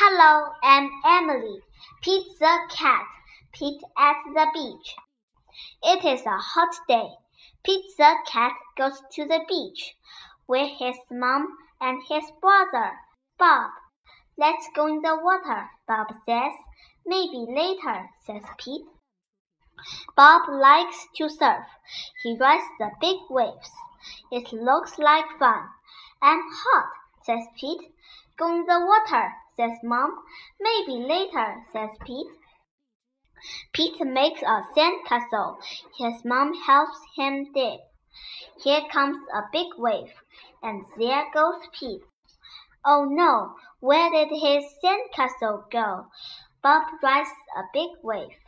Hello, I'm Emily. Pete the cat. Pete at the beach. It is a hot day. Pete the cat goes to the beach with his mom and his brother, Bob. Let's go in the water, Bob says. Maybe later, says Pete. Bob likes to surf. He rides the big waves. It looks like fun. I'm hot, says Pete. Go in the water, says Mom. Maybe later, says Pete. Pete makes a sandcastle. His mom helps him dig. Here comes a big wave, and there goes Pete. Oh no, where did his sandcastle go? Bob rides a big wave.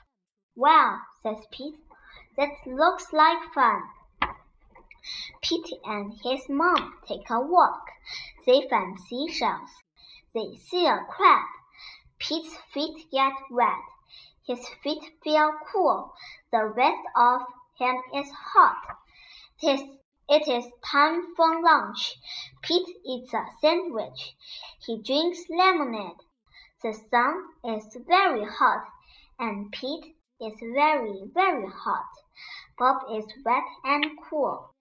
Wow, says Pete. That looks like fun. Pete and his mom take a walk. They find seashells. They see a crab. Pete's feet get wet. His feet feel cool. The rest of him is hot. It is, it is time for lunch. Pete eats a sandwich. He drinks lemonade. The sun is very hot, and Pete is very, very hot. Bob is wet and cool.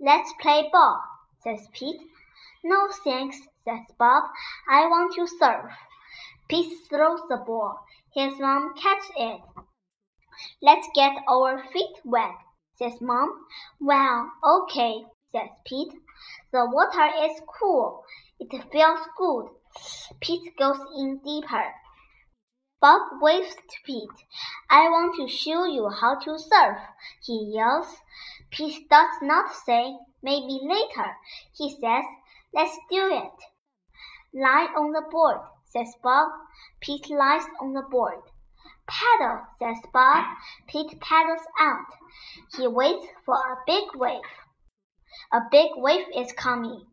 Let's play ball, says Pete. No thanks, says Bob. I want to surf. Pete throws the ball. His mom catches it. Let's get our feet wet, says Mom. Well, okay, says Pete. The water is cool. It feels good. Pete goes in deeper. Bob waves to Pete. I want to show you how to surf, he yells. Pete does not say, maybe later. He says, let's do it. Lie on the board, says Bob. Pete lies on the board. Paddle, says Bob. Pete paddles out. He waits for a big wave. A big wave is coming.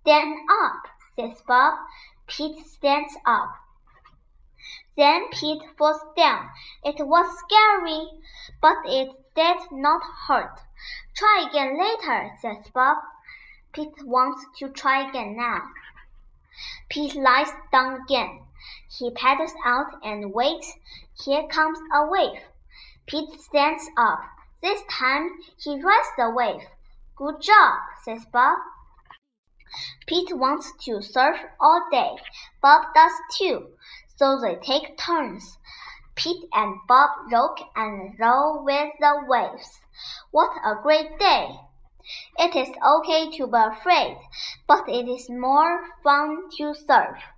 Stand up, says Bob. Pete stands up. Then Pete falls down. It was scary, but it did not hurt. Try again later, says Bob. Pete wants to try again now. Pete lies down again. He paddles out and waits. Here comes a wave. Pete stands up. This time he rides the wave. Good job, says Bob. Pete wants to surf all day. Bob does too, so they take turns. Pete and Bob rock and roll with the waves. What a great day! It is okay to be afraid, but it is more fun to surf.